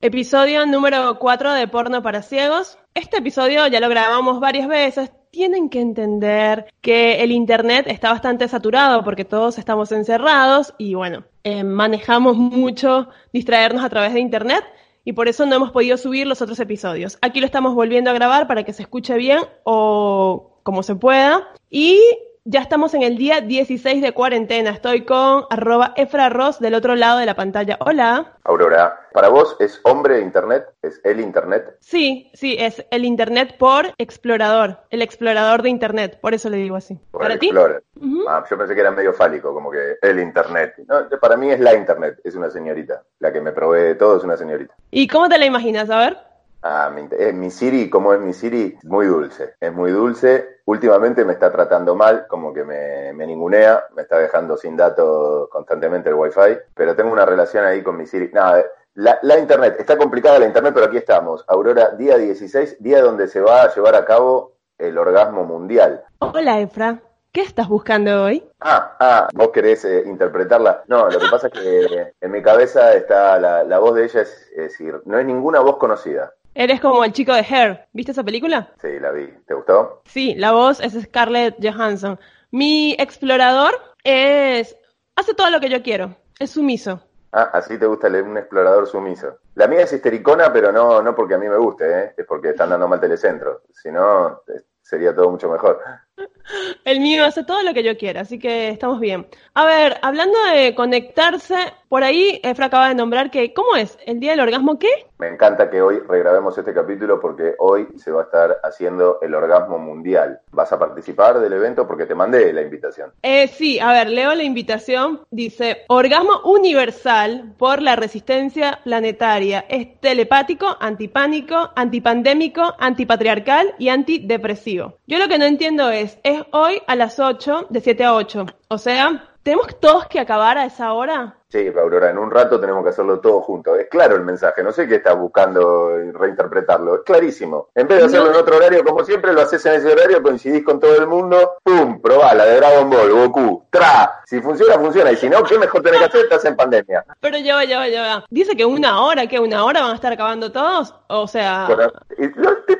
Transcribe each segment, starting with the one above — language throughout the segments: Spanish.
Episodio número 4 de Porno para Ciegos. Este episodio ya lo grabamos varias veces. Tienen que entender que el Internet está bastante saturado porque todos estamos encerrados y bueno, eh, manejamos mucho distraernos a través de Internet y por eso no hemos podido subir los otros episodios. Aquí lo estamos volviendo a grabar para que se escuche bien o como se pueda. Y ya estamos en el día 16 de cuarentena. Estoy con arroba efraros del otro lado de la pantalla. Hola. Aurora, ¿para vos es hombre Internet? ¿Es el Internet? Sí, sí, es el Internet por explorador. El explorador de Internet. Por eso le digo así. ¿Para ti? ah, yo pensé que era medio fálico, como que el Internet. para mí es la Internet. Es una señorita. La que me provee de todo es una señorita. ¿Y cómo te la imaginas? A ver. Ah, mi, eh, mi Siri, como es mi Siri, muy dulce. Es muy dulce. Últimamente me está tratando mal, como que me, me ningunea, me está dejando sin datos constantemente el Wi-Fi, pero tengo una relación ahí con mi Siri. Nada, la, la, internet, está complicada la internet, pero aquí estamos. Aurora, día 16, día donde se va a llevar a cabo el orgasmo mundial. Hola, Efra. ¿Qué estás buscando hoy? Ah, ah, vos querés eh, interpretarla. No, lo que pasa es que en mi cabeza está la, la voz de ella, es, es decir, no es ninguna voz conocida. Eres como el chico de Hair. ¿Viste esa película? Sí, la vi. ¿Te gustó? Sí, la voz es Scarlett Johansson. Mi explorador es... hace todo lo que yo quiero. Es sumiso. Ah, así te gusta un explorador sumiso. La mía es histericona, pero no, no porque a mí me guste, ¿eh? es porque están dando mal telecentro. Si no, sería todo mucho mejor. El mío hace todo lo que yo quiera, así que estamos bien. A ver, hablando de conectarse, por ahí Efra acaba de nombrar que, ¿cómo es? ¿El día del orgasmo qué? Me encanta que hoy regrabemos este capítulo porque hoy se va a estar haciendo el orgasmo mundial. ¿Vas a participar del evento? Porque te mandé la invitación. Eh, sí, a ver, leo la invitación. Dice, orgasmo universal por la resistencia planetaria. Es telepático, antipánico, antipandémico, antipatriarcal y antidepresivo. Yo lo que no entiendo es, es hoy a las 8, de 7 a 8. O sea, ¿tenemos todos que acabar a esa hora? Sí, Aurora, en un rato tenemos que hacerlo todo junto. Es claro el mensaje, no sé qué estás buscando reinterpretarlo, es clarísimo. En vez de hacerlo en otro horario, como siempre, lo haces en ese horario, coincidís con todo el mundo, ¡pum! Probá la de Dragon Ball, Goku, ¡tra! Si funciona, funciona, y si no, ¿qué mejor tenés que hacer? Estás en pandemia. Pero ya va, ya va, ya va. Dice que una hora, ¿qué? ¿Una hora van a estar acabando todos? O sea...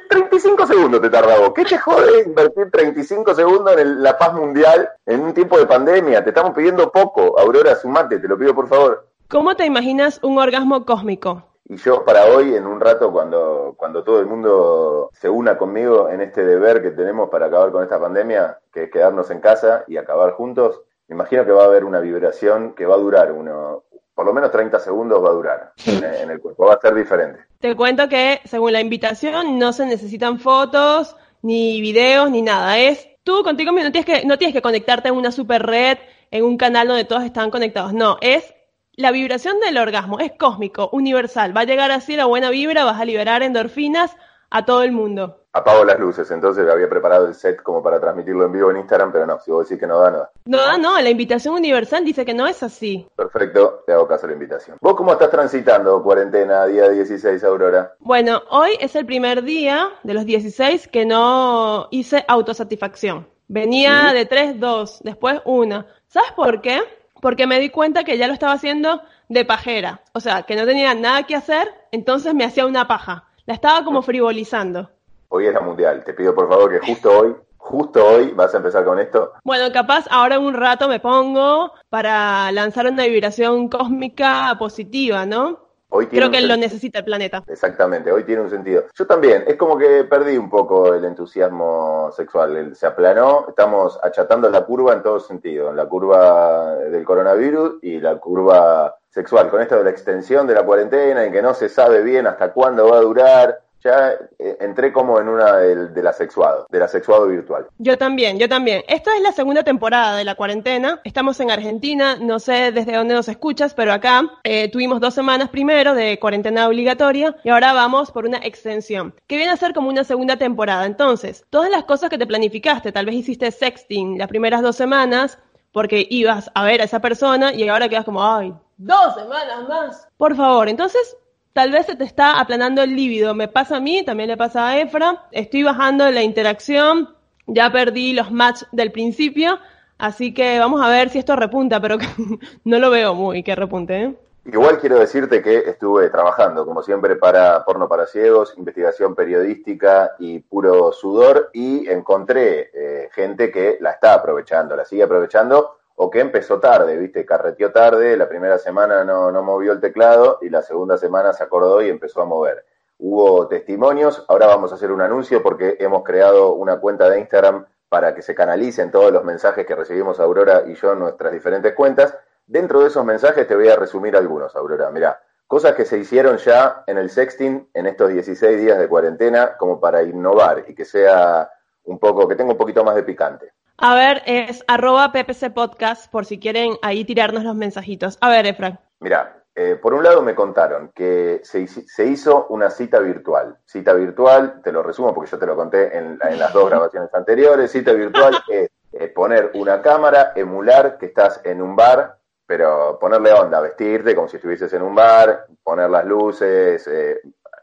35 segundos te tarda vos. ¿Qué te jode invertir 35 segundos en la paz mundial en un tiempo de pandemia? Te estamos pidiendo poco. Aurora, sumate, te lo pido por favor. ¿Cómo te imaginas un orgasmo cósmico? Y yo para hoy, en un rato, cuando, cuando todo el mundo se una conmigo en este deber que tenemos para acabar con esta pandemia, que es quedarnos en casa y acabar juntos, me imagino que va a haber una vibración que va a durar uno, por lo menos 30 segundos va a durar en el cuerpo, va a ser diferente. Te cuento que según la invitación no se necesitan fotos, ni videos, ni nada. Es tú contigo mismo, no tienes que, no tienes que conectarte en una super red, en un canal donde todos están conectados. No, es la vibración del orgasmo es cósmico, universal. Va a llegar así la buena vibra, vas a liberar endorfinas a todo el mundo. Apago las luces, entonces había preparado el set como para transmitirlo en vivo en Instagram, pero no, si vos decís que no da, no da. No da, no, la invitación universal dice que no es así. Perfecto, te hago caso a la invitación. ¿Vos cómo estás transitando cuarentena día 16, Aurora? Bueno, hoy es el primer día de los 16 que no hice autosatisfacción. Venía de 3, 2, después 1. ¿Sabes por qué? porque me di cuenta que ya lo estaba haciendo de pajera. O sea, que no tenía nada que hacer, entonces me hacía una paja. La estaba como frivolizando. Hoy es la mundial. Te pido por favor que justo hoy, justo hoy vas a empezar con esto. Bueno, capaz ahora en un rato me pongo para lanzar una vibración cósmica positiva, ¿no? Creo que lo necesita el planeta. Exactamente, hoy tiene un sentido. Yo también, es como que perdí un poco el entusiasmo sexual, se aplanó, estamos achatando la curva en todo sentido, en la curva del coronavirus y la curva sexual, con esto de la extensión de la cuarentena y que no se sabe bien hasta cuándo va a durar, ya eh, entré como en una del, la asexuado, del asexuado virtual. Yo también, yo también. Esta es la segunda temporada de la cuarentena. Estamos en Argentina, no sé desde dónde nos escuchas, pero acá eh, tuvimos dos semanas primero de cuarentena obligatoria y ahora vamos por una extensión, que viene a ser como una segunda temporada. Entonces, todas las cosas que te planificaste, tal vez hiciste sexting las primeras dos semanas porque ibas a ver a esa persona y ahora quedas como, ay, dos semanas más. Por favor, entonces tal vez se te está aplanando el líbido. Me pasa a mí, también le pasa a Efra. Estoy bajando la interacción, ya perdí los match del principio, así que vamos a ver si esto repunta, pero no lo veo muy que repunte. ¿eh? Igual quiero decirte que estuve trabajando, como siempre, para Porno para Ciegos, investigación periodística y puro sudor, y encontré eh, gente que la está aprovechando, la sigue aprovechando, o que empezó tarde, ¿viste? Carreteó tarde, la primera semana no, no movió el teclado y la segunda semana se acordó y empezó a mover. Hubo testimonios, ahora vamos a hacer un anuncio porque hemos creado una cuenta de Instagram para que se canalicen todos los mensajes que recibimos Aurora y yo en nuestras diferentes cuentas. Dentro de esos mensajes te voy a resumir algunos, Aurora. Mirá, cosas que se hicieron ya en el sexting en estos 16 días de cuarentena como para innovar y que sea un poco, que tenga un poquito más de picante. A ver, es arroba PPC Podcast por si quieren ahí tirarnos los mensajitos. A ver, Efra. Mira, eh, por un lado me contaron que se, se, hizo una cita virtual. Cita virtual, te lo resumo porque yo te lo conté en, las dos grabaciones anteriores. Cita virtual es eh, poner una cámara, emular que estás en un bar, pero ponerle onda, vestirte como si estuvieses en un bar, poner las luces, eh,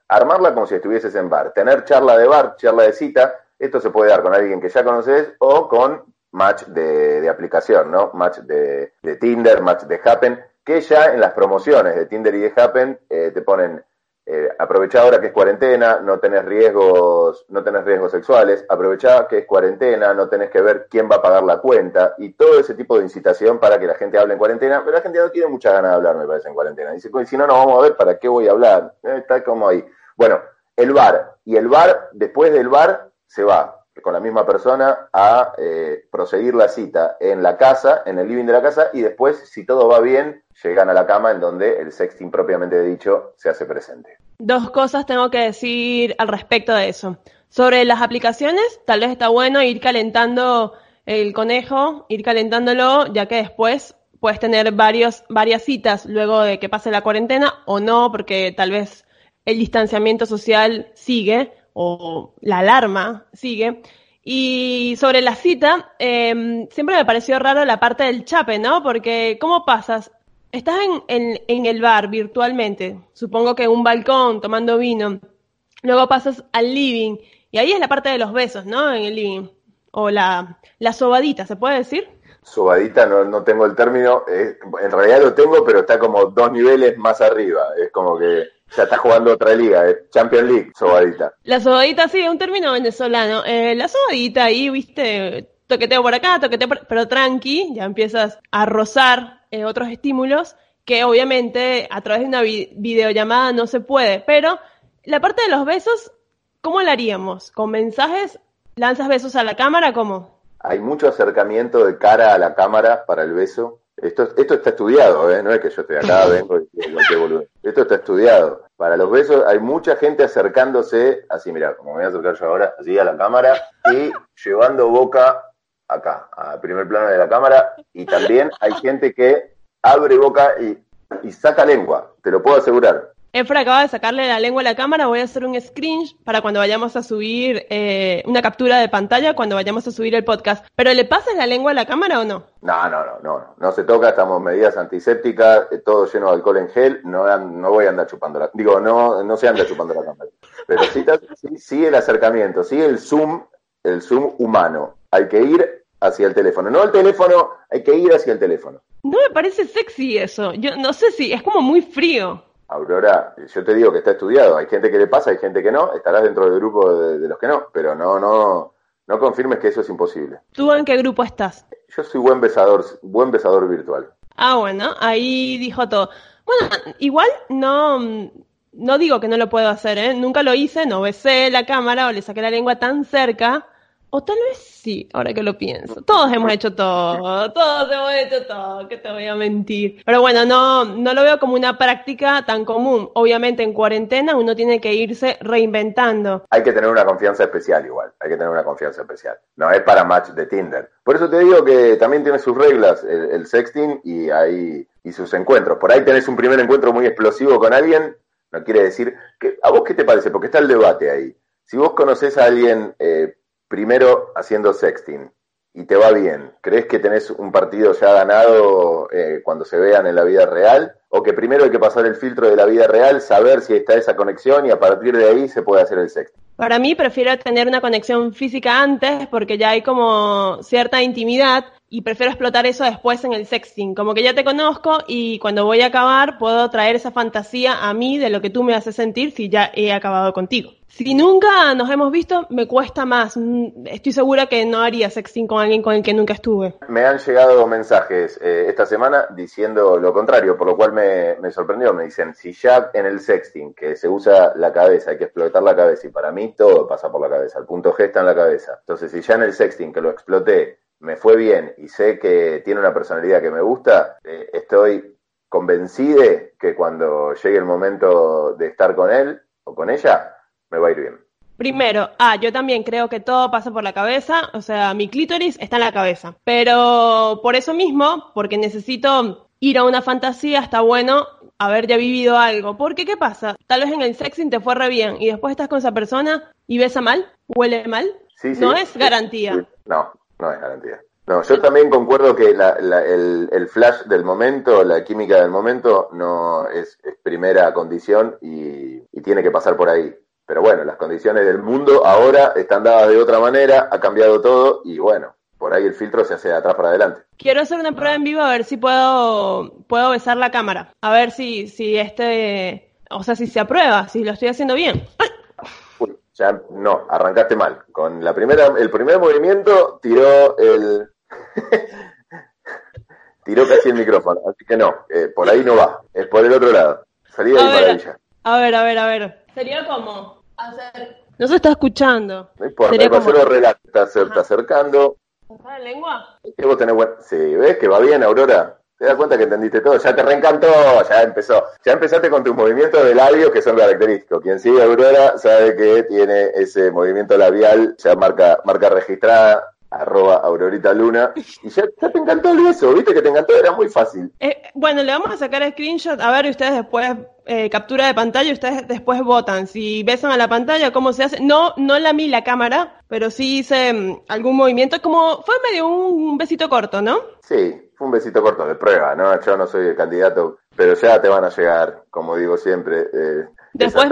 armarla como si estuvieses en bar, tener charla de bar, charla de cita esto se puede dar con alguien que ya conoces o con match de, aplicación, ¿no? Match de, Tinder, match de Happen, que ya en las promociones de Tinder y de Happen eh, te ponen eh, aprovecha ahora que es cuarentena, no tenés riesgos, no tenés riesgos sexuales, aprovecha que es cuarentena, no tenés que ver quién va a pagar la cuenta y todo ese tipo de incitación para que la gente hable en cuarentena, pero la gente no tiene mucha ganas de hablar, me parece, en cuarentena. Dice, si no, no vamos a ver para qué voy a hablar. Eh, está como ahí. Bueno, el bar. Y el bar, después del bar, se va con la misma persona a eh, proseguir la cita en la casa, en el living de la casa, y después, si todo va bien, llegan a la cama en donde el sexting propiamente dicho se hace presente. Dos cosas tengo que decir al respecto de eso. Sobre las aplicaciones, tal vez está bueno ir calentando el conejo, ir calentándolo, ya que después puedes tener varios, varias citas luego de que pase la cuarentena o no, porque tal vez el distanciamiento social sigue o la alarma sigue. Y sobre la cita, em, siempre me pareció raro la parte del chape, ¿no? Porque, ¿cómo pasas? Estás en, en, el bar virtualmente, supongo que en un balcón tomando vino, luego pasas al living, y ahí es la parte de los besos, ¿no? En el living. O la, la sobadita, ¿se puede decir? Sobadita, no, no tengo el término, en realidad lo tengo, pero está como dos niveles más arriba, es como que ya está jugando otra liga, eh. Champions League, sobadita. La sobadita, sí, es un término venezolano. Eh, la sobadita ahí, viste, toqueteo por acá, toqueteo por... pero tranqui, ya empiezas a rozar eh, otros estímulos que obviamente a través de una videollamada no se puede. Pero la parte de los besos, ¿cómo la haríamos? ¿Con mensajes? ¿Lanzas besos a la cámara? ¿Cómo? Hay mucho acercamiento de cara a la cámara para el beso. Esto, esto está estudiado, ¿eh? no es que yo estoy acá, vengo y boludo. Esto está estudiado. Para los besos hay mucha gente acercándose, así mira, como me voy a acercar yo ahora, así a la cámara y llevando boca acá, al primer plano de la cámara. Y también hay gente que abre boca y, y saca lengua, te lo puedo asegurar. Efra acaba de sacarle la lengua a la cámara, voy a hacer un screen para cuando vayamos a subir eh, una captura de pantalla, cuando vayamos a subir el podcast. ¿Pero le pasas la lengua a la cámara o no? No, no, no, no, no se toca, estamos medidas antisépticas, eh, todo lleno de alcohol en gel, no, no voy a andar chupando la, digo, no, no se anda chupando la cámara. Pero sí, sí, el acercamiento, sí el zoom, el zoom humano. Hay que ir hacia el teléfono, no el teléfono, hay que ir hacia el teléfono. No me parece sexy eso, yo no sé si, es como muy frío. Aurora, yo te digo que está estudiado, hay gente que le pasa, hay gente que no, estarás dentro del grupo de, los que no, pero no, no, no confirmes que eso es imposible. ¿Tú en qué grupo estás? Yo soy buen besador, buen besador virtual. Ah, bueno, ahí dijo todo. Bueno, igual no, no digo que no lo puedo hacer, ¿eh? Nunca lo hice, no besé la cámara o le saqué la lengua tan cerca o tal vez sí, ahora que lo pienso. Todos hemos hecho todo, todos hemos hecho todo, que te voy a mentir. Pero bueno, no, no lo veo como una práctica tan común. Obviamente en cuarentena uno tiene que irse reinventando. Hay que tener una confianza especial igual, hay que tener una confianza especial. No es para match de Tinder. Por eso te digo que también tiene sus reglas el, sexting y, hay, y sus encuentros. Por ahí tenés un primer encuentro muy explosivo con alguien, no quiere decir que... ¿A vos qué te parece? Porque está el debate ahí. Si vos conoces a alguien... Eh, primero haciendo sexting y te va bien, ¿crees que tenés un partido ya ganado eh, cuando se vean en la vida real? ¿O que primero hay que pasar el filtro de la vida real, saber si está esa conexión y a partir de ahí se puede hacer el sexting? Para mí prefiero tener una conexión física antes porque ya hay como cierta intimidad y prefiero explotar eso después en el sexting. Como que ya te conozco y cuando voy a acabar puedo traer esa fantasía a mí de lo que tú me haces sentir si ya he acabado contigo. Si nunca nos hemos visto, me cuesta más. Mm, estoy segura que no haría sexting con alguien con el que nunca estuve. Me han llegado mensajes eh, esta semana diciendo lo contrario, por lo cual me, me, sorprendió. Me dicen, si ya en el sexting, que se usa la cabeza, hay que explotar la cabeza, y para mí todo pasa por la cabeza, el punto G está en la cabeza. Entonces, si ya en el sexting, que lo exploté, me fue bien y sé que tiene una personalidad que me gusta, eh, estoy convencido que cuando llegue el momento de estar con él o con ella, me va a ir bien. Primero, ah, yo también creo que todo pasa por la cabeza, o sea, mi clítoris está en la cabeza. Pero por eso mismo, porque necesito ir a una fantasía, está bueno haber ya vivido algo. Porque, ¿qué pasa? Tal vez en el sexing te fue re bien y después estás con esa persona y besa mal, huele mal. Sí, sí, no es garantía. no, no es garantía. No, yo también concuerdo que el, flash del momento, la química del momento, no es, primera condición y, tiene que pasar por ahí. Pero bueno, las condiciones del mundo ahora están dadas de otra manera, ha cambiado todo y bueno, por ahí el filtro se hace de atrás para adelante. Quiero hacer una prueba en vivo a ver si puedo, puedo besar la cámara, a ver si, si este, o sea, si se aprueba, si lo estoy haciendo bien. Ya no, arrancaste mal. Con la primera, el primer movimiento tiró el, tiró casi el micrófono, así que no, eh, por ahí no va, es por el otro lado. Salí de ahí maravilla. A ver, a ver, a ver. Sería como hacer. No se está escuchando. No importa, Sería como... relato, está, está acercando. la lengua? ¿Qué vos tenés buen... Sí, ¿ves que va bien, Aurora? ¿Te das cuenta que entendiste todo? Ya te reencantó, ya empezó. Ya empezaste con tus movimientos de labios que son característicos. Quien sigue a Aurora sabe que tiene ese movimiento labial, ya marca, marca registrada arroba Aurorita Luna. Y ya, te encantó eso, viste que te encantó, era muy fácil. Eh, bueno, le vamos a sacar el screenshot, a ver, ustedes después, eh, captura de pantalla, ustedes después votan. Si besan a la pantalla, ¿cómo se hace? No, no la mi la cámara, pero sí hice mm, algún movimiento, como fue medio un besito corto, ¿no? Sí, fue un besito corto de prueba, ¿no? Yo no soy el candidato, pero ya te van a llegar, como digo siempre. Eh, Después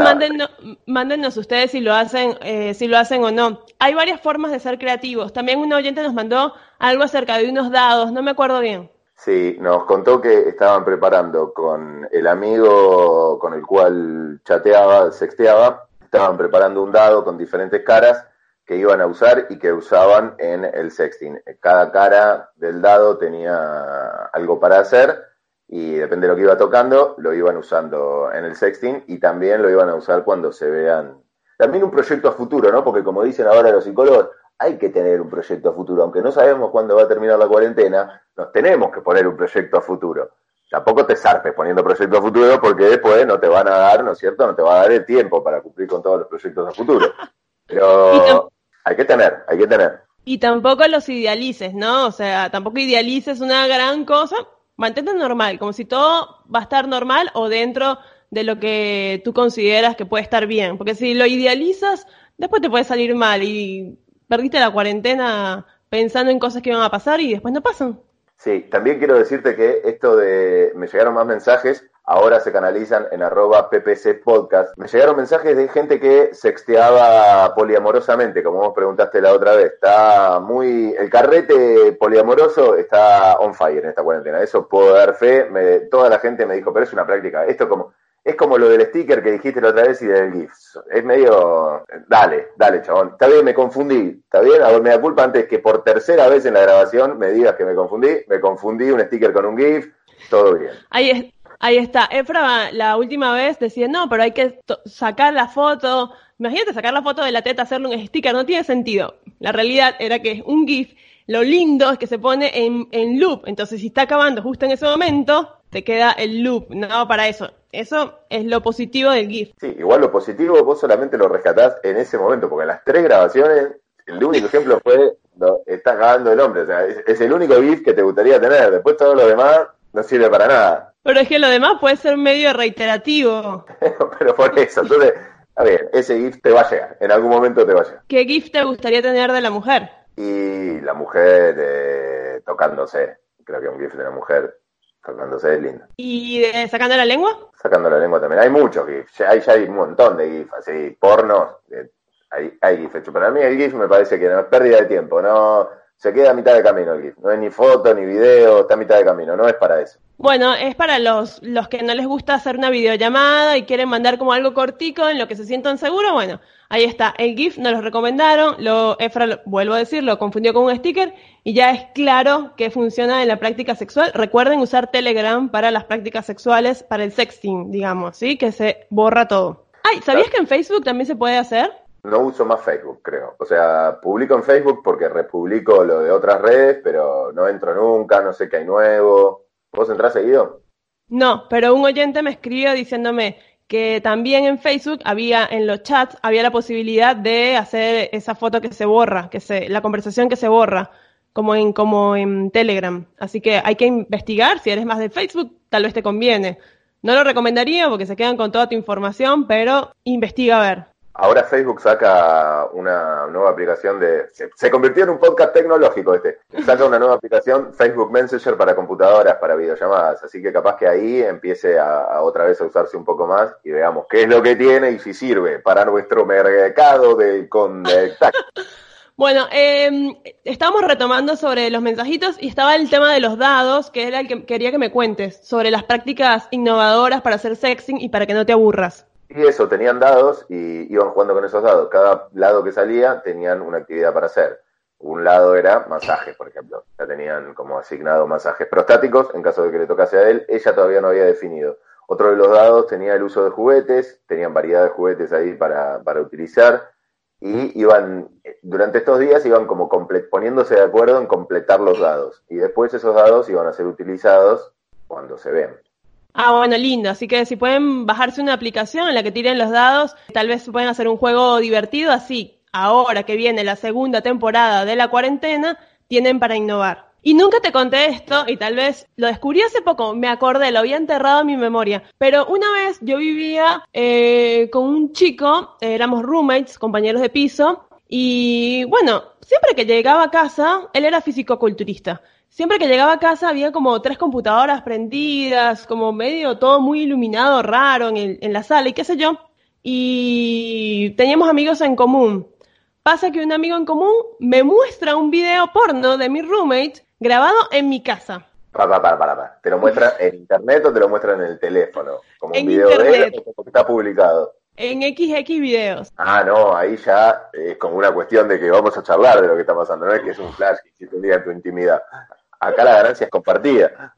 mándennos, ustedes si lo hacen, eh, si lo hacen o no. Hay varias formas de ser creativos. También un oyente nos mandó algo acerca de unos dados, no me acuerdo bien. Sí, nos contó que estaban preparando con el amigo con el cual chateaba, sexteaba, estaban preparando un dado con diferentes caras que iban a usar y que usaban en el sexting. Cada cara del dado tenía algo para hacer y depende de lo que iba tocando, lo iban usando en el sexting y también lo iban a usar cuando se vean. También un proyecto a futuro, ¿no? Porque como dicen ahora los psicólogos, hay que tener un proyecto a futuro. Aunque no sabemos cuándo va a terminar la cuarentena, nos tenemos que poner un proyecto a futuro. Tampoco te zarpes poniendo proyecto a futuro porque después no te van a dar, ¿no es cierto? No te va a dar el tiempo para cumplir con todos los proyectos a futuro. Pero hay que tener, hay que tener. Y tampoco los idealices, ¿no? O sea, tampoco idealices una gran cosa, mantente normal, como si todo va a estar normal o dentro de lo que tú consideras que puede estar bien. Porque si lo idealizas, después te puede salir mal y perdiste la cuarentena pensando en cosas que iban a pasar y después no pasan. Sí, también quiero decirte que esto de me llegaron más mensajes ahora se canalizan en arroba ppc podcast. Me llegaron mensajes de gente que sexteaba poliamorosamente, como vos preguntaste la otra vez. Está muy, el carrete poliamoroso está on fire en esta cuarentena. Eso puedo dar fe. Toda la gente me dijo, pero es una práctica. Esto como, es como lo del sticker que dijiste la otra vez y del GIF. Es medio. Dale, dale, chabón. Está bien, me confundí. Está bien, a ver, me da culpa antes que por tercera vez en la grabación me digas que me confundí. Me confundí un sticker con un GIF. Todo bien. Ahí es. Ahí está. Efra la última vez decía, no, pero hay que sacar la foto. Imagínate sacar la foto de la teta, hacerle un sticker, no tiene sentido. La realidad era que un GIF, lo lindo es que se pone en, loop. Entonces, si está acabando justo en ese momento, te queda el loop, no para eso. Eso es lo positivo del GIF. Sí, igual lo positivo vos solamente lo rescatás en ese momento, porque en las tres grabaciones, el único ejemplo fue, lo, está cagando el hombre. O sea, es, es el único GIF que te gustaría tener. Después todo lo demás no sirve para nada. Pero es que lo demás puede ser medio reiterativo. Pero por eso, entonces, a ver, ese GIF te va a llegar, en algún momento te va a llegar. ¿Qué GIF te gustaría tener de la mujer? Y la mujer eh, tocándose, creo que un GIF de la mujer tocándose es lindo. ¿Y de sacando la lengua? Sacando la lengua también, hay muchos GIFs, ya hay, ya hay un montón de GIFs, así, pornos, hay, hay GIFs hechos. Para mí el GIF me parece que no es pérdida de tiempo, no se queda a mitad de camino el GIF. No es ni foto ni video, está a mitad de camino, no es para eso. Bueno, es para los, los que no les gusta hacer una videollamada y quieren mandar como algo cortico en lo que se sientan seguros. Bueno, ahí está. El GIF nos lo recomendaron. Lo, Efra, vuelvo a decir, lo confundió con un sticker y ya es claro que funciona en la práctica sexual. Recuerden usar Telegram para las prácticas sexuales, para el sexting, digamos, ¿sí? Que se borra todo. Ay, ¿sabías que en Facebook también se puede hacer? No uso más Facebook, creo. O sea, publico en Facebook porque republico lo de otras redes, pero no entro nunca, no sé qué hay nuevo. ¿Vos entrás seguido? No, pero un oyente me escribió diciéndome que también en Facebook había, en los chats, había la posibilidad de hacer esa foto que se borra, que se, la conversación que se borra, como en, como en Telegram. Así que hay que investigar, si eres más de Facebook, tal vez te conviene. No lo recomendaría porque se quedan con toda tu información, pero investiga a ver. Ahora Facebook saca una nueva aplicación de... Se, convirtió en un podcast tecnológico este. Saca una nueva aplicación, Facebook Messenger para computadoras, para videollamadas. Así que capaz que ahí empiece a, otra vez a usarse un poco más y veamos qué es lo que tiene y si sirve para nuestro mercado de contacto. Bueno, eh, estábamos retomando sobre los mensajitos y estaba el tema de los dados, que era el que quería que me cuentes, sobre las prácticas innovadoras para hacer sexing y para que no te aburras. Y eso, tenían dados y iban jugando con esos dados. Cada lado que salía tenían una actividad para hacer. Un lado era masajes, por ejemplo. Ya tenían como asignado masajes prostáticos en caso de que le tocase a él. Ella todavía no había definido. Otro de los dados tenía el uso de juguetes, tenían variedad de juguetes ahí para, para utilizar y iban, durante estos días iban como poniéndose de acuerdo en completar los dados y después esos dados iban a ser utilizados cuando se ven. Ah, bueno, lindo. Así que si pueden bajarse una aplicación en la que tiren los dados, tal vez pueden hacer un juego divertido así. Ahora que viene la segunda temporada de la cuarentena, tienen para innovar. Y nunca te conté esto, y tal vez lo descubrí hace poco, me acordé, lo había enterrado en mi memoria. Pero una vez yo vivía eh, con un chico, éramos roommates, compañeros de piso, y bueno, siempre que llegaba a casa, él era físico-culturista siempre que llegaba a casa había como tres computadoras prendidas, como medio todo muy iluminado, raro en, en la sala y qué sé yo. Y teníamos amigos en común. Pasa que un amigo en común me muestra un video porno de mi roommate grabado en mi casa. Para, para, para, para. ¿Te lo muestra en internet o te lo muestra en el teléfono? Como un video de él o está publicado. En XX videos. Ah, no, ahí ya es como una cuestión de que vamos a charlar de lo que está pasando, no es que es un flash que hiciste un día en tu intimidad. Acá la ganancia es compartida.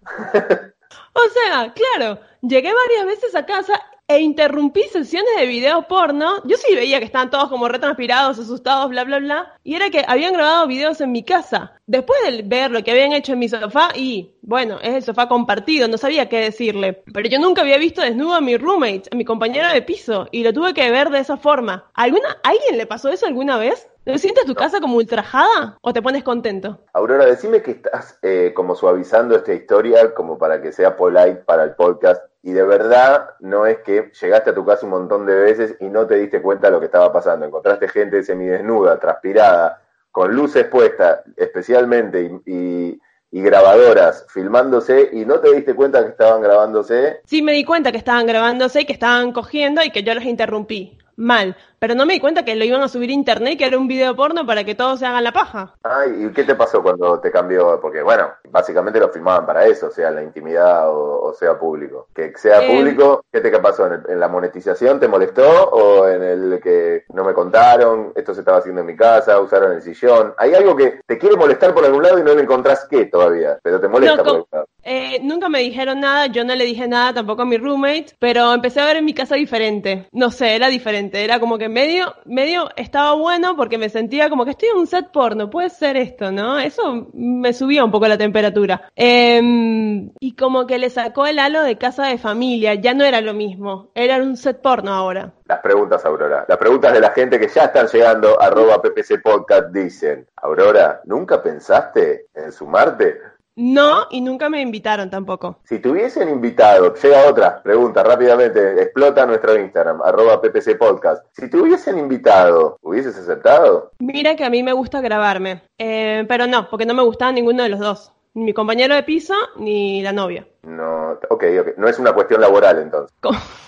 o sea, claro, llegué varias veces a casa e interrumpí sesiones de video porno. Yo sí veía que estaban todos como retranspirados, asustados, bla, bla, bla. Y era que habían grabado videos en mi casa. Después de ver lo que habían hecho en mi sofá, y bueno, es el sofá compartido, no sabía qué decirle. Pero yo nunca había visto desnudo a mi roommate, a mi compañera de piso, y lo tuve que ver de esa forma. ¿Alguna, ¿Alguien le pasó eso alguna vez? ¿Te sientes tu casa como ultrajada o te pones contento? Aurora, decime que estás eh, como suavizando esta historia como para que sea polite para el podcast y de verdad no es que llegaste a tu casa un montón de veces y no te diste cuenta de lo que estaba pasando. Encontraste gente semidesnuda, transpirada, con luces puestas especialmente y, y grabadoras filmándose y no te diste cuenta que estaban grabándose. Sí, me di cuenta que estaban grabándose y que estaban cogiendo y que yo los interrumpí mal. Pero no me di cuenta que lo iban a subir a internet que era un video porno para que todos se hagan la paja. Ay, ¿y qué te pasó cuando te cambió? Porque, bueno, básicamente lo filmaban para eso, sea en la intimidad o, sea público. Que sea eh, público, ¿qué te pasó? ¿En, la monetización te molestó? ¿O en el que no me contaron? Esto se estaba haciendo en mi casa, usaron el sillón. Hay algo que te quiere molestar por algún lado y no le encontrás qué todavía, pero te molesta por algún lado. Eh, nunca me dijeron nada, yo no le dije nada tampoco a mi roommate, pero empecé a ver en mi casa diferente. No sé, era diferente. Era como que medio, medio estaba bueno porque me sentía como que estoy en un set porno, puede ser esto, ¿no? Eso me subía un poco la temperatura. Em, y como que le sacó el halo de casa de familia, ya no era lo mismo, era un set porno ahora. Las preguntas, Aurora. Las preguntas de la gente que ya están llegando, arroba PPC Podcast, dicen, Aurora, ¿nunca pensaste en sumarte? No, y nunca me invitaron tampoco. Si te hubiesen invitado, llega otra pregunta rápidamente, explota nuestro Instagram, arroba PPC Podcast. Si te hubiesen invitado, ¿hubieses aceptado? Mira que a mí me gusta grabarme, eh, pero no, porque no me gustaba ninguno de los dos. Ni mi compañero de piso, ni la novia. No, ok, ok. No es una cuestión laboral entonces.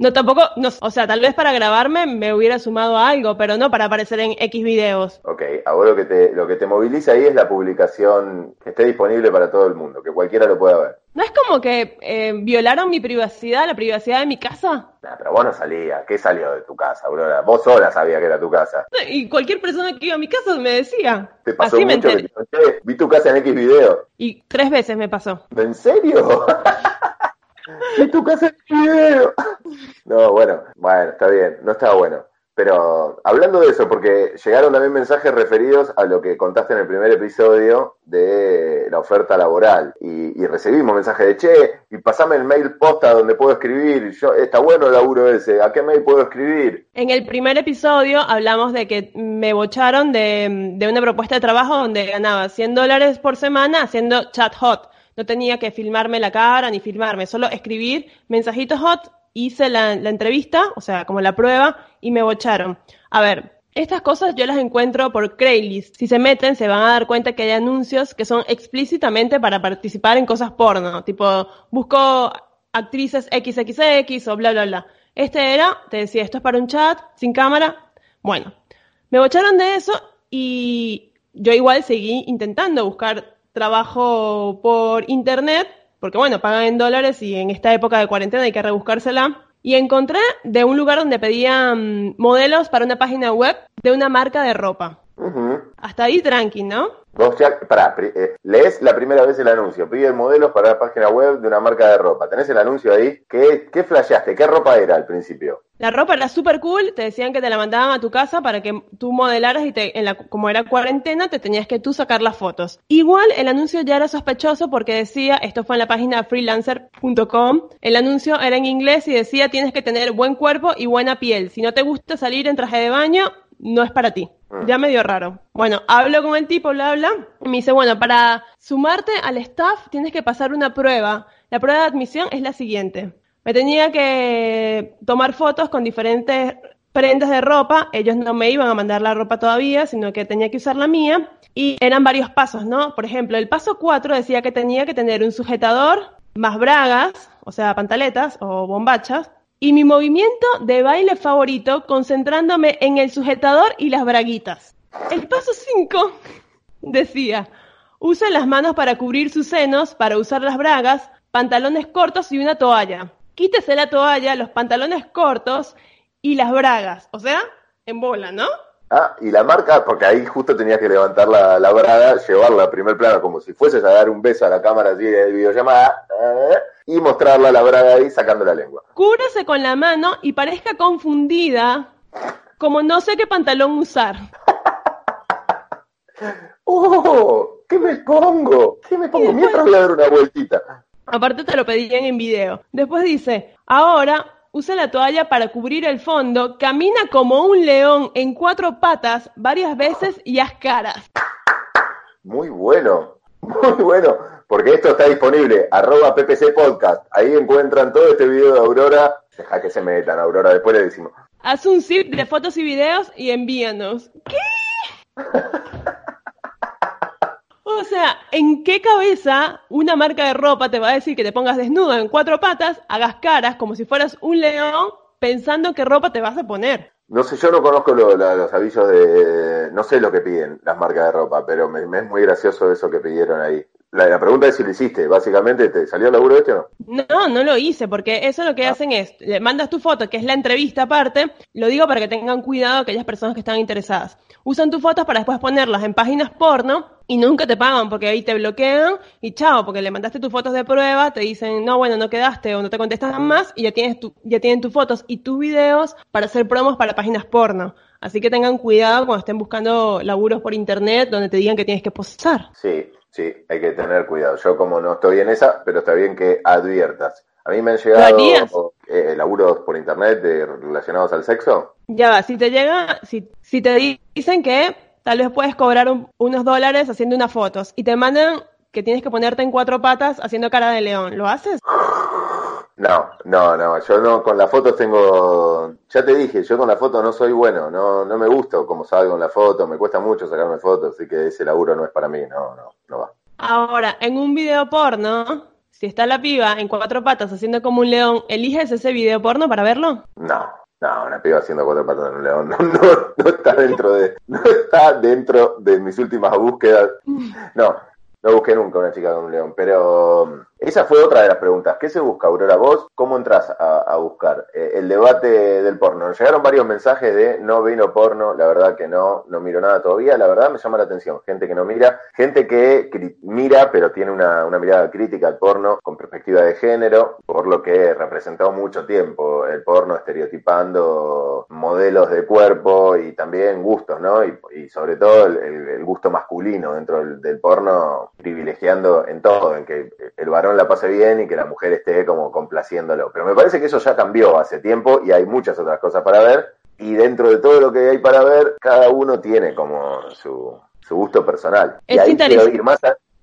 No, tampoco, no, o sea, tal vez para grabarme me hubiera sumado algo, pero no para aparecer en X videos. Ok, ahora lo que te, lo que te moviliza ahí es la publicación que esté disponible para todo el mundo, que cualquiera lo pueda ver. ¿No es como que eh, violaron mi privacidad, la privacidad de mi casa? Nah, pero vos no salías. ¿Qué salió de tu casa, Aurora? Vos sola sabías que era tu casa. Y cualquier persona que iba a mi casa me decía. ¿Te pasó Así me mucho que enteré. te? Vi tu casa en X video. Y tres veces me pasó. ¿En serio? Vi tu casa video. No, bueno, bueno, está bien, no estaba bueno. Pero hablando de eso, porque llegaron también mensajes referidos a lo que contaste en el primer episodio de la oferta laboral. Y, y recibimos mensajes de, che, y pasame el mail posta donde puedo escribir. Yo, está bueno el laburo ese, ¿a qué mail puedo escribir? En el primer episodio hablamos de que me bocharon de, de una propuesta de trabajo donde ganaba 100 dólares por semana haciendo chat hot. No tenía que filmarme la cara ni filmarme, solo escribir mensajitos hot. Hice la, la entrevista, o sea, como la prueba, y me bocharon. A ver, estas cosas yo las encuentro por Craigslist. Si se meten, se van a dar cuenta que hay anuncios que son explícitamente para participar en cosas porno. Tipo, busco actrices XXX o bla, bla, bla. Este era, te decía, esto es para un chat, sin cámara. Bueno, me bocharon de eso y yo igual seguí intentando buscar trabajo por internet, porque bueno, pagan en dólares y en esta época de cuarentena hay que rebuscársela. Y encontré de un lugar donde pedían modelos para una página web de una marca de ropa. Hasta ahí tranqui, ¿no? Vos ya, pará, eh, lees la primera vez el anuncio, piden modelos para la página web de una marca de ropa. ¿Tenés el anuncio ahí? ¿Qué, qué flasheaste? ¿Qué ropa era al principio? La ropa era súper cool, te decían que te la mandaban a tu casa para que tú modelaras y te, en la, como era cuarentena, te tenías que tú sacar las fotos. Igual el anuncio ya era sospechoso porque decía, esto fue en la página freelancer.com, el anuncio era en inglés y decía tienes que tener buen cuerpo y buena piel. Si no te gusta salir en traje de baño, no es para ti. Ya medio raro. Bueno, hablo con el tipo, bla, bla, y me dice, bueno, para sumarte al staff tienes que pasar una prueba. La prueba de admisión es la siguiente. Me tenía que tomar fotos con diferentes prendas de ropa. Ellos no me iban a mandar la ropa todavía, sino que tenía que usar la mía. Y eran varios pasos, ¿no? Por ejemplo, el paso 4 decía que tenía que tener un sujetador más bragas, o sea, pantaletas o bombachas, y mi movimiento de baile favorito concentrándome en el sujetador y las braguitas. El paso 5 decía, use las manos para cubrir sus senos, para usar las bragas, pantalones cortos y una toalla. Quítese la toalla, los pantalones cortos y las bragas. O sea, en bola, ¿no? Ah, y la marca, porque ahí justo tenías que levantar la, la braga, llevarla a primer plano, como si fueses a dar un beso a la cámara así de videollamada, eh, y mostrarla la braga ahí sacando la lengua. Cúbrase con la mano y parezca confundida, como no sé qué pantalón usar. ¡Oh! ¿Qué me pongo? ¿Qué me pongo? Mientras voy a dar una vueltita. Aparte te lo pedían en video. Después dice, ahora usa la toalla para cubrir el fondo, camina como un león en cuatro patas varias veces y haz caras. Muy bueno, muy bueno, porque esto está disponible, arroba PPC Podcast. Ahí encuentran todo este video de Aurora. Deja que se metan, Aurora, después le decimos. Haz un zip de fotos y videos y envíanos. ¿Qué? O sea, ¿en qué cabeza una marca de ropa te va a decir que te pongas desnudo en cuatro patas, hagas caras como si fueras un león, pensando qué ropa te vas a poner? No sé, yo no conozco lo- la- los avisos de... No sé lo que piden las marcas de ropa, pero me, me es muy gracioso eso que pidieron ahí. La, la pregunta es si lo hiciste, básicamente, ¿te salió el laburo este o no? No, no lo hice, porque eso lo que hacen es, le mandas tu foto, que es la entrevista aparte, lo digo para que tengan cuidado aquellas personas que están interesadas. Usan tus fotos para después ponerlas en páginas porno y nunca te pagan porque ahí te bloquean y chao, porque le mandaste tus fotos de prueba, te dicen, no, bueno, no quedaste o no te contestan más y ya tienes tu, ya tienen tus fotos y tus videos para hacer promos para páginas porno. Así que tengan cuidado cuando estén buscando laburos por internet donde te digan que tienes que posar. Sí, sí, hay que tener cuidado. Yo como no estoy en esa, pero está bien que adviertas. A mí me han llegado eh, laburos por internet de- relacionados al sexo. Ya va, si te llega, si, si te di- dicen que tal vez puedes cobrar un- unos dólares haciendo unas fotos y te mandan que tienes que ponerte en cuatro patas haciendo cara de león, ¿lo haces? No, no, no, yo no, con las fotos tengo, ya te dije, yo con la foto no soy bueno, no, no me gusta como salgo en la foto, me cuesta mucho sacarme fotos, así que ese laburo no es para mí, no, no, no va. Ahora, en un video porno, si está la piba en cuatro patas haciendo como un león, ¿eliges ese video porno para verlo? No, no, una piba haciendo cuatro patas en un león no, no, no está dentro de, no está dentro de mis últimas búsquedas. No, no busqué nunca una chica con un león, pero esa fue otra de las preguntas. ¿Qué se busca, Aurora? ¿Vos cómo entras a, buscar? Eh, el debate del porno. Nos llegaron varios mensajes de no vino porno, la verdad que no, no miro nada todavía. La verdad me llama la atención. Gente que no mira, gente que mira, pero tiene una, una mirada crítica al porno con perspectiva de género, por lo que representado mucho tiempo el porno estereotipando modelos de cuerpo y también gustos, ¿no? Y, y sobre todo el, gusto masculino dentro del, del porno, privilegiando en todo, en que el varón la pase bien y que la mujer esté como complaciéndolo. Pero me parece que eso ya cambió hace tiempo y hay muchas otras cosas para ver. Y dentro de todo lo que hay para ver, cada uno tiene como su, su gusto personal. y ahí quiero ir más,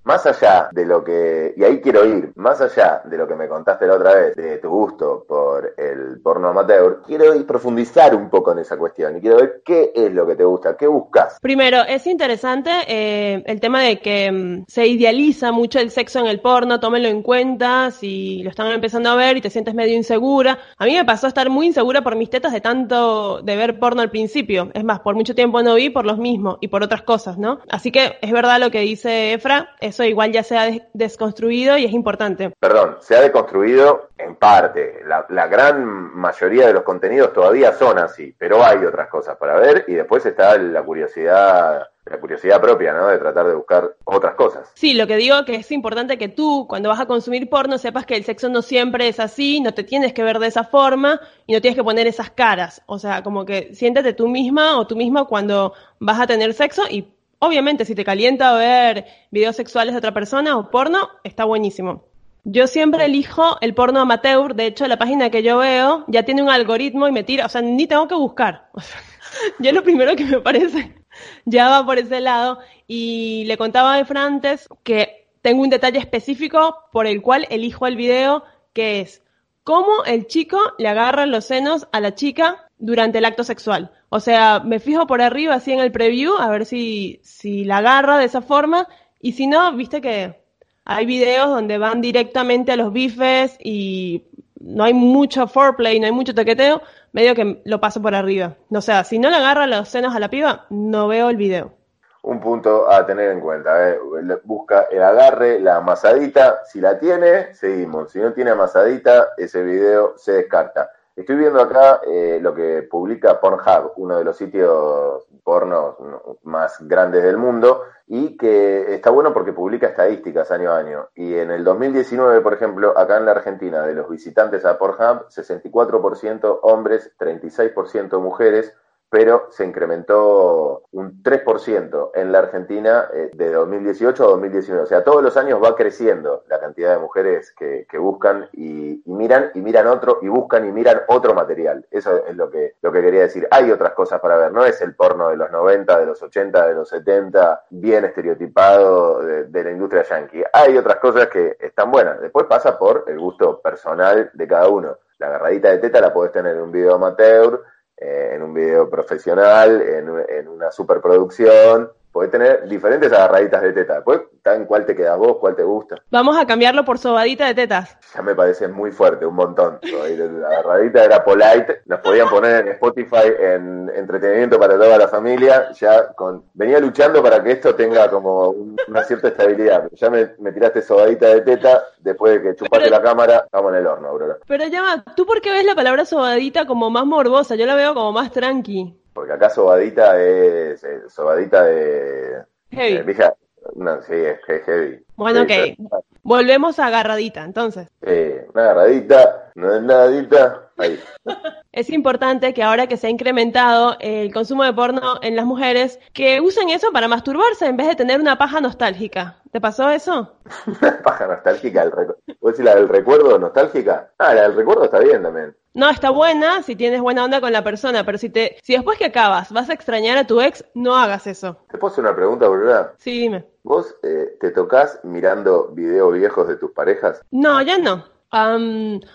más allá de lo que, y ahí quiero ir, más allá de lo que me contaste la otra vez, de tu gusto por el porno amateur, quiero ir profundizar un poco en esa cuestión y quiero ver qué es lo que te gusta, qué buscas. Primero, es interesante eh, el tema de que mm, se idealiza mucho el sexo en el porno, tómenlo en cuenta si lo están empezando a ver y te sientes medio insegura. A mí me pasó estar muy insegura por mis tetas de tanto de ver porno al principio. Es más, por mucho tiempo no vi por los mismos y por otras cosas, ¿no? Así que es verdad lo que dice Efra, eso igual ya se ha desconstruido y es importante. Perdón, se ha deconstruido en parte. La, la, gran mayoría de los contenidos todavía son así, pero hay otras cosas para ver y después está la curiosidad la curiosidad propia, ¿no? De tratar de buscar otras cosas. Sí, lo que digo que es importante que tú, cuando vas a consumir porno, sepas que el sexo no siempre es así, no te tienes que ver de esa forma y no tienes que poner esas caras. O sea, como que siéntete tú misma o tú mismo cuando vas a tener sexo y Obviamente, si te calienta ver videos sexuales de otra persona o porno, está buenísimo. Yo siempre elijo el porno amateur, de hecho la página que yo veo ya tiene un algoritmo y me tira, o sea, ni tengo que buscar. O sea, yo lo primero que me parece ya va por ese lado y le contaba a Efra antes que tengo un detalle específico por el cual elijo el video que es cómo el chico le agarra los senos a la chica durante el acto sexual. O sea, me fijo por arriba así en el preview a ver si, si la agarra de esa forma y si no, viste que hay videos donde van directamente a los bifes y no hay mucho foreplay, no hay mucho toqueteo, medio que lo paso por arriba. O sea, si no le agarra los senos a la piba, no veo el video. Un punto a tener en cuenta, ¿eh? busca el agarre, la amasadita, si la tiene, seguimos, si no tiene amasadita, ese video se descarta. Estoy viendo acá eh, lo que publica Pornhub, uno de los sitios pornos más grandes del mundo, y que está bueno porque publica estadísticas año a año. Y en el 2019, por ejemplo, acá en la Argentina, de los visitantes a Pornhub, 64% hombres, 36% mujeres, pero se incrementó un 3% en la Argentina eh, de 2018 a 2019. O sea, todos los años va creciendo la cantidad de mujeres que, buscan y, miran y miran otro y buscan y miran otro material. Eso es lo que, lo que quería decir. Hay otras cosas para ver. No es el porno de los 90, de los 80, de los 70, bien estereotipado de, de la industria yankee. Hay otras cosas que están buenas. Después pasa por el gusto personal de cada uno. La agarradita de teta la podés tener en un video amateur, eh, en un video profesional, en, en una superproducción, Puedes tener diferentes agarraditas de teta. Después está en cuál te queda vos, cuál te gusta. Vamos a cambiarlo por sobadita de tetas. Ya me parece muy fuerte, un montón. La agarradita era polite. Nos podían poner en Spotify en entretenimiento para toda la familia. Ya con venía luchando para que esto tenga como una cierta estabilidad. Ya me, tiraste sobadita de teta. Después de que chupaste la cámara, estamos en el horno, Aurora. Pero llama, ¿tú por qué ves la palabra sobadita como más morbosa? Yo la veo como más tranqui. Porque acá sobadita es, sobadita de... Heavy. no, sí, es, heavy. Bueno, ok. Volvemos a agarradita, entonces. Sí, una agarradita, no es nadita, ahí. es importante que ahora que se ha incrementado el consumo de porno en las mujeres, que usen eso para masturbarse en vez de tener una paja nostálgica. ¿Te pasó eso? Una paja nostálgica, el ¿Vos decís la del recuerdo nostálgica? Ah, la del recuerdo está bien también. No, está buena si tienes buena onda con la persona, pero si te, si después que acabas vas a extrañar a tu ex, no hagas eso. ¿Te puedo hacer una pregunta, verdad? Sí, dime. ¿Vos eh, te tocas mirando videos viejos de tus parejas? No, ya no.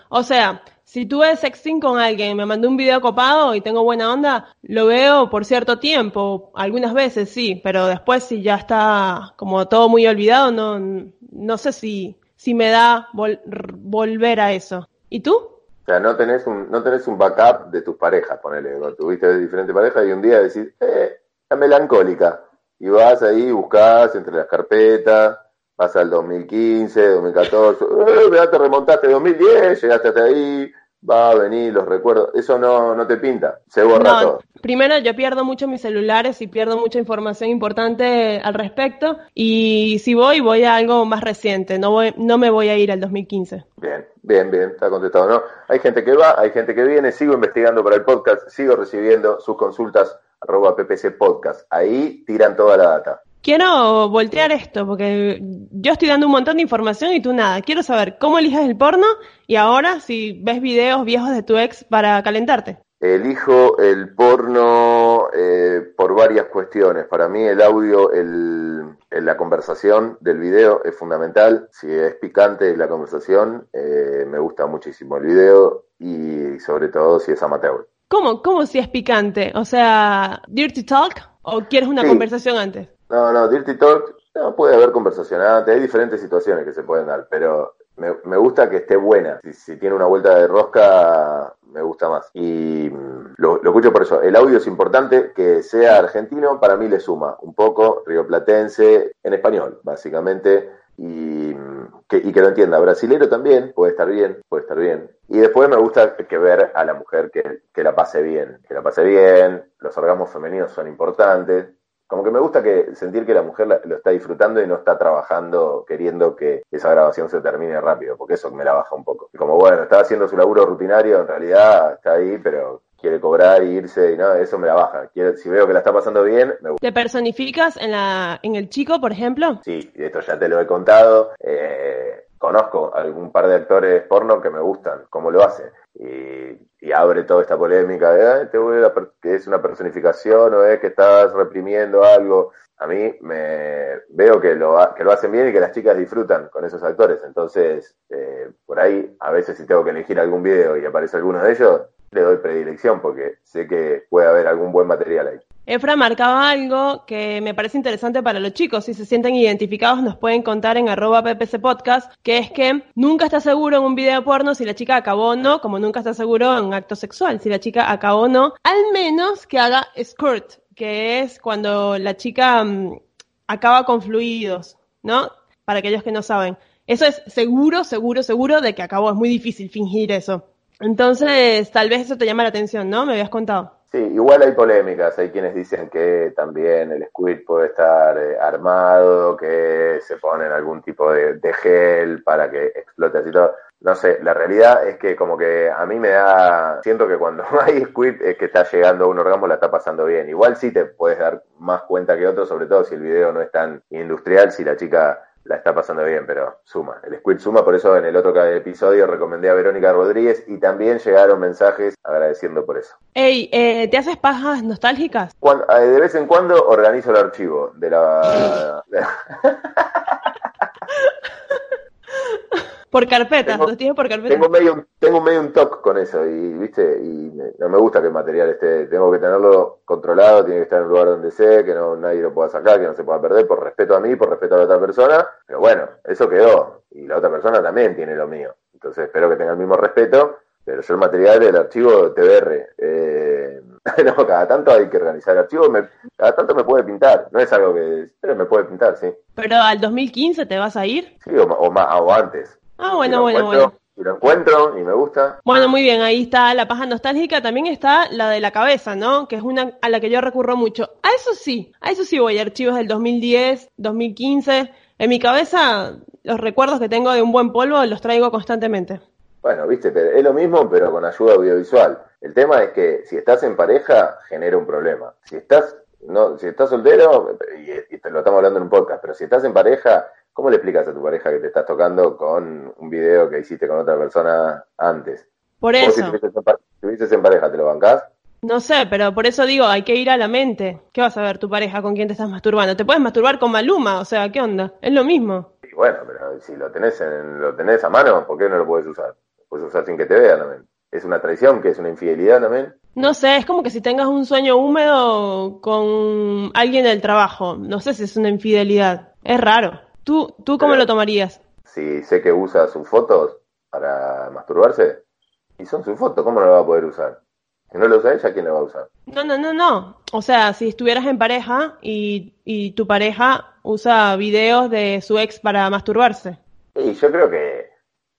o sea, si tuve sexting con alguien, me mandó un video copado y tengo buena onda, lo veo por cierto tiempo, algunas veces sí, pero después si ya está como todo muy olvidado, no, no sé si, si me da volver a eso. ¿Y tú? O sea, no tenés un, no tenés un backup de tus parejas, ponele, tuviste diferentes parejas y un día decís, eh, la melancólica. Y vas ahí, buscás entre las carpetas, vas al 2015, 2014, eh, te remontaste 2010, llegaste hasta ahí, va a venir los recuerdos. Eso no, no te pinta, se borra todo. Primero, yo pierdo mucho mis celulares y pierdo mucha información importante al respecto. Y si voy, voy a algo más reciente, no, voy, no me voy a ir al 2015. Bien, bien, bien, está contestado. No, hay gente que va, hay gente que viene, sigo investigando para el podcast, sigo recibiendo sus consultas arroba ppc podcast. Ahí tiran toda la data quiero voltear esto, porque yo estoy dando un montón de información y tú nada. Quiero saber cómo eliges el porno y ahora si ves videos viejos de tu ex para calentarte. Elijo el porno eh, por varias cuestiones. Para mí el audio, el, la conversación del video es fundamental. Si es picante la conversación, eh, me gusta muchísimo el video y sobre todo si es amateur. ¿Cómo? ¿Cómo si es picante? O sea, dirty talk o quieres una conversación antes? No, no, Dirty Talk, no, puede haber conversación antes, hay diferentes situaciones que se pueden dar, pero me, gusta que esté buena. Si, tiene una vuelta de rosca, me gusta más. Y mm, lo, lo, escucho por eso. El audio es importante, que sea argentino, para mí le suma un poco, rioplatense, en español, básicamente, y mm, que, y que lo entienda. Brasilero también, puede estar bien, puede estar bien. Y después me gusta que ver a la mujer que, que la pase bien, que la pase bien, los orgasmos femeninos son importantes, como que me gusta que sentir que la mujer lo está disfrutando y no está trabajando queriendo que esa grabación se termine rápido, porque eso me la baja un poco. Como bueno, está haciendo su laburo rutinario, en realidad está ahí, pero quiere cobrar y irse y no, eso me la baja. si veo que la está pasando bien, me gusta. ¿Te personificas en, la, en el chico, por ejemplo? Sí, esto ya te lo he contado. Eh, conozco algún par de actores porno que me gustan, cómo lo hace. Y, abre toda esta polémica de que es una personificación o es que estás reprimiendo algo. A mí me veo que lo, que lo hacen bien y que las chicas disfrutan con esos actores. Entonces, eh, por ahí, a veces si tengo que elegir algún video y aparece alguno de ellos, le doy predilección porque sé que puede haber algún buen material ahí. Efra marcaba algo que me parece interesante para los chicos. Si se sienten identificados, nos pueden contar en arroba ppc podcast, que es que nunca está seguro en un video porno si la chica acabó o no, como nunca está seguro en un acto sexual, si la chica acabó o no, al menos que haga skirt, que es cuando la chica mm, acaba con fluidos, ¿no? Para aquellos que no saben. Eso es seguro, seguro, seguro de que acabó. Es muy difícil fingir eso. Entonces, tal vez eso te llama la atención, ¿no? Me habías contado. Sí, igual hay polémicas, hay quienes dicen que también el squid puede estar eh, armado, que se ponen algún tipo de, gel para que explote así todo. No sé, la realidad es que como que a mí me da, siento que cuando hay squid es que está llegando a un orgasmo, la está pasando bien. Igual sí te puedes dar más cuenta que otro, sobre todo si el video no es tan industrial, si la chica la está pasando bien, pero suma. El Squid suma, por eso en el otro episodio recomendé a Verónica Rodríguez y también llegaron mensajes agradeciendo por eso. Ey, eh, ¿te haces pajas nostálgicas? Eh, de vez en cuando organizo el archivo de la... Por carpetas, los tienes por carpetas. Tengo medio, tengo medio un toque con eso y, viste, y no me gusta que el material esté, tengo que tenerlo controlado, tiene que estar en un lugar donde sé, que no nadie lo pueda sacar, que no se pueda perder, por respeto a mí, por respeto a la otra persona, pero bueno, eso quedó, y la otra persona también tiene lo mío, entonces espero que tenga el mismo respeto, pero yo el material del archivo TBR, eh, no, cada tanto hay que organizar el archivo, me, cada tanto me puede pintar, no es algo que, pero me puede pintar, sí. ¿Pero al 2015 te vas a ir? Sí, o, o, o antes. Ah, bueno, bueno, bueno. Y lo encuentro y me gusta. Bueno, muy bien, ahí está la paja nostálgica, también está la de la cabeza, ¿no? Que es una a la que yo recurro mucho. A eso sí, a eso sí voy, archivos del 2010, 2015. En mi cabeza, los recuerdos que tengo de un buen polvo los traigo constantemente. Bueno, viste, es lo mismo, pero con ayuda audiovisual. El tema es que si estás en pareja, genera un problema. Si estás, no, si estás soltero, y, y te lo estamos hablando en un podcast, pero si estás en pareja, ¿Cómo le explicas a tu pareja que te estás tocando con un video que hiciste con otra persona antes? Por eso. Si estuvieses en, pareja, ¿te lo bancás? No sé, pero por eso digo, hay que ir a la mente. ¿Qué vas a ver tu pareja con quién te estás masturbando? Te puedes masturbar con Maluma, o sea, ¿qué onda? Es lo mismo. Sí, bueno, pero si lo tenés, en, lo tenés a mano, ¿por qué no lo puedes usar? Lo puedes usar sin que te vean también. ¿Es una traición? que es una infidelidad también? No sé, es como que si tengas un sueño húmedo con alguien del trabajo. No sé si es una infidelidad. Es raro. ¿Tú, tú cómo lo tomarías? si sé que usa sus fotos para masturbarse, y son sus fotos, ¿cómo no la va a poder usar? Si no lo usa ella, ¿quién la va a usar? No, no, no, no. O sea, si estuvieras en pareja y, y tu pareja usa videos de su ex para masturbarse. Y yo creo que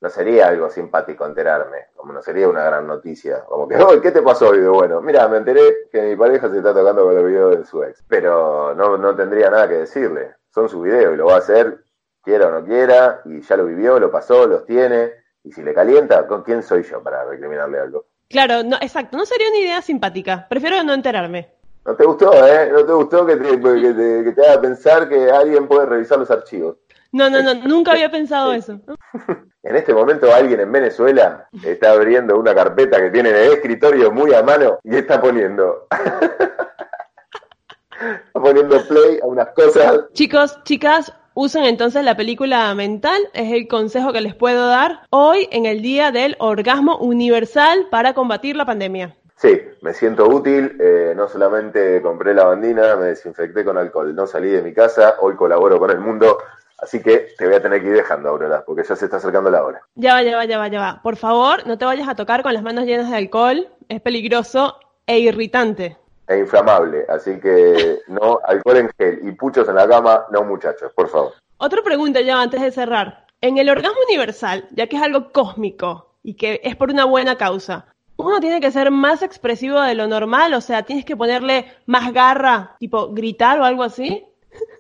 no sería algo simpático enterarme, como no sería una gran noticia, como que, oh, ¿qué te pasó hoy de bueno? Mira, me enteré que mi pareja se está tocando con los videos de su ex, pero no, no tendría nada que decirle, son su video y lo va a hacer, quiera o no quiera, y ya lo vivió, lo pasó, los tiene, y si le calienta, ¿con quién soy yo para recriminarle algo? Claro, no, exacto, no sería una idea simpática, prefiero no enterarme. No te gustó, ¿eh? No te gustó que te, que te, que te haga pensar que alguien puede revisar los archivos. No, no, no, nunca había pensado eso. En este momento alguien en Venezuela está abriendo una carpeta que tiene en el escritorio muy a mano y está poniendo... está poniendo play a unas cosas. Chicos, chicas, usen entonces la película mental, es el consejo que les puedo dar hoy en el día del orgasmo universal para combatir la pandemia. Sí, me siento útil, eh, no solamente compré la bandina, me desinfecté con alcohol, no salí de mi casa, hoy colaboro con el mundo, así que te voy a tener que ir dejando, Aurora, porque ya se está acercando la hora. Ya va, ya va, ya va, ya va. Por favor, no te vayas a tocar con las manos llenas de alcohol, es peligroso e irritante. E inflamable, así que no, alcohol en gel y puchos en la cama, no muchachos, por favor. Otra pregunta ya antes de cerrar. En el orgasmo universal, ya que es algo cósmico y que es por una buena causa, uno tiene que ser más expresivo de lo normal, o sea, tienes que ponerle más garra, tipo gritar o algo así.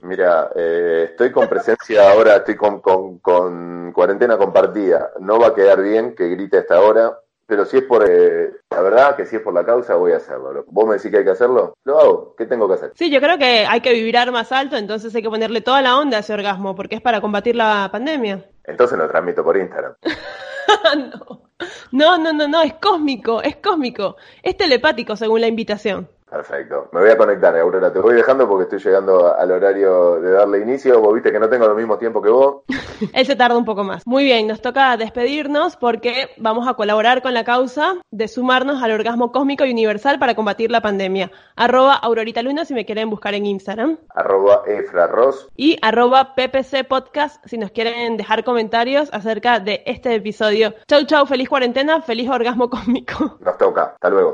Mira, eh, estoy con presencia ahora, estoy con, con, con, cuarentena compartida. No va a quedar bien que grite a esta hora, pero si es por, eh, la verdad que si es por la causa, voy a hacerlo. ¿Vos me decís que hay que hacerlo? Lo hago. ¿Qué tengo que hacer? Sí, yo creo que hay que vibrar más alto, entonces hay que ponerle toda la onda a ese orgasmo, porque es para combatir la pandemia. Entonces lo transmito por Instagram. no. no, no, no, no, es cósmico, es cósmico. Es telepático según la invitación. Perfecto. Me voy a conectar, Aurora. Te voy dejando porque estoy llegando al horario de darle inicio. Vos viste que no tengo el mismo tiempo que vos. Él se tarda un poco más. Muy bien, nos toca despedirnos porque vamos a colaborar con la causa de sumarnos al orgasmo cósmico y universal para combatir la pandemia. Arroba Aurorita Luna si me quieren buscar en Instagram. Arroba Efraros. Y arroba PPC Podcast si nos quieren dejar comentarios acerca de este episodio. Chau, chau, feliz cuarentena, feliz orgasmo cósmico. Nos toca. Hasta luego.